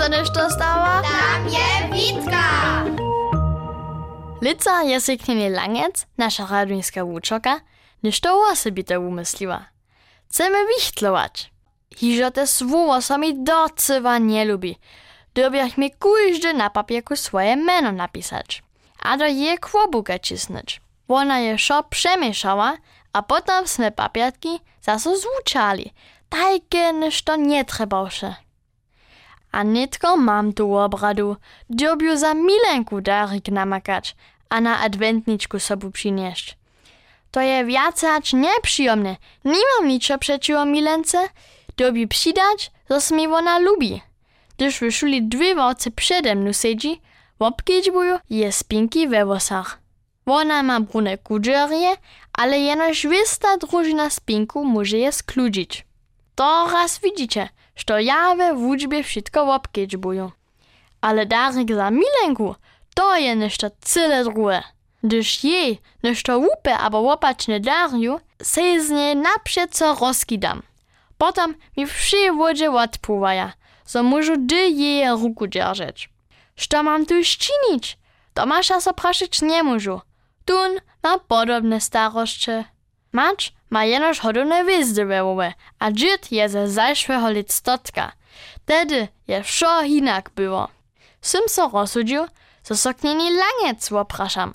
se nešto stała? Tam je Witka! Lica je langec, nasza radujska łuczoka, niż to umysliła. Chcemy wichtlować. Hižo te słowo sami docywa nie lubi. Dobiach mi każdy na papierku swoje meno napisać. A do je kłobuka cisnąć. Ona je szo przemieszała, a potem sme papierki zaso zvučali. Takie niż to nie trebałsze. A nitko mam tu obradu, dobiu za milenku darik namakać, a na adwentniczku sobu przynieść. To je wiacać nieprzyjemne. Nie mam niczo przeciwko milence, dobi przydać, co mi ona lubi. Gdyż w dwie woce przede mną siedzi, obkiedźbuju je spinki we włosach. Ona ma brune kudżerie, ale jenoż wysta drużyna spinku może je skludzić. To raz widzicie, że ja we wódźbie wszystko obkiedźbuju. Ale darik za milenku, to je nešto cyle drugie. Gdyż jej nešto łupe albo opaczne dariu, se z niej naprzed rozkidam. Potem mi wszy wodzie odpływaja, so mużu dy jej ruku dzierżeć. Što mam tu szczynić? Tomasza so praszyć nie mużu. Tun ma podobne starości. Macz ma jenoż hodowne wyzdywełowe, a dżit je ze zajszłego lictotka. Tedy je wszo inak było. Sym so rozsudził, so so knjeni langec opraszam.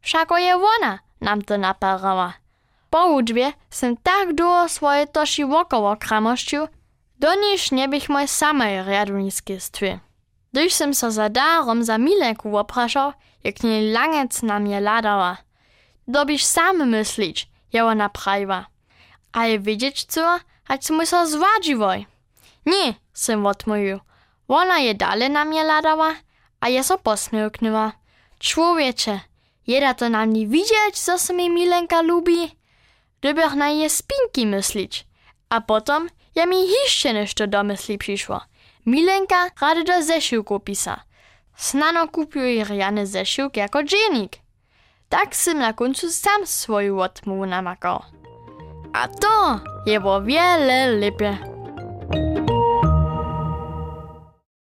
Všako je ona nam to naparała. Po uczbie sem tak długo swoje toši wokoło kramościł, do niż nie bych moj samej riaduniski stwy. Gdyż sem so za darom za milenku opraszał, jak nie langec na mnie ladała. Dobisz sam myślić, je ona prawa. A je wiedzieć co, ać mu so zwadziwoj. Nie, sem odmówił. Ona je dalej na mnie ladała, a je so posmiłknęła. Człowiecze, jeda to na mnie widzieć, co se mi milenka lubi? Dobych na je spinki myślić. A potom ja mi jeszcze nešto do myśli przyszło. Milenka rady do zeszyłku pisa. Snano kupiuje rjany zeszyłk jako dżenik. Tak sem na końcu sam swoją odmowę namakał. A to było wiele lepiej.